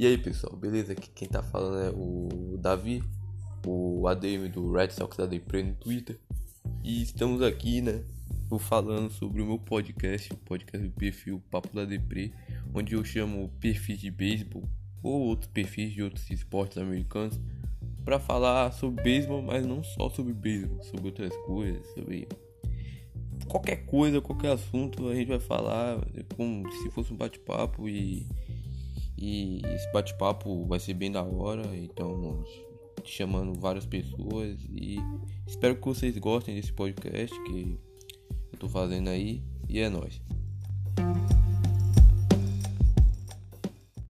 E aí pessoal, beleza? Aqui quem tá falando é o Davi, o ADM do Red Sox da Depre no Twitter. E estamos aqui, né? falando sobre o meu podcast, o podcast do perfil Papo da Depre, onde eu chamo perfis de beisebol ou outros perfis de outros esportes americanos para falar sobre beisebol, mas não só sobre beisebol, sobre outras coisas, sobre qualquer coisa, qualquer assunto a gente vai falar como se fosse um bate-papo e e esse bate-papo vai ser bem da hora, então chamando várias pessoas e espero que vocês gostem desse podcast que eu tô fazendo aí e é nóis.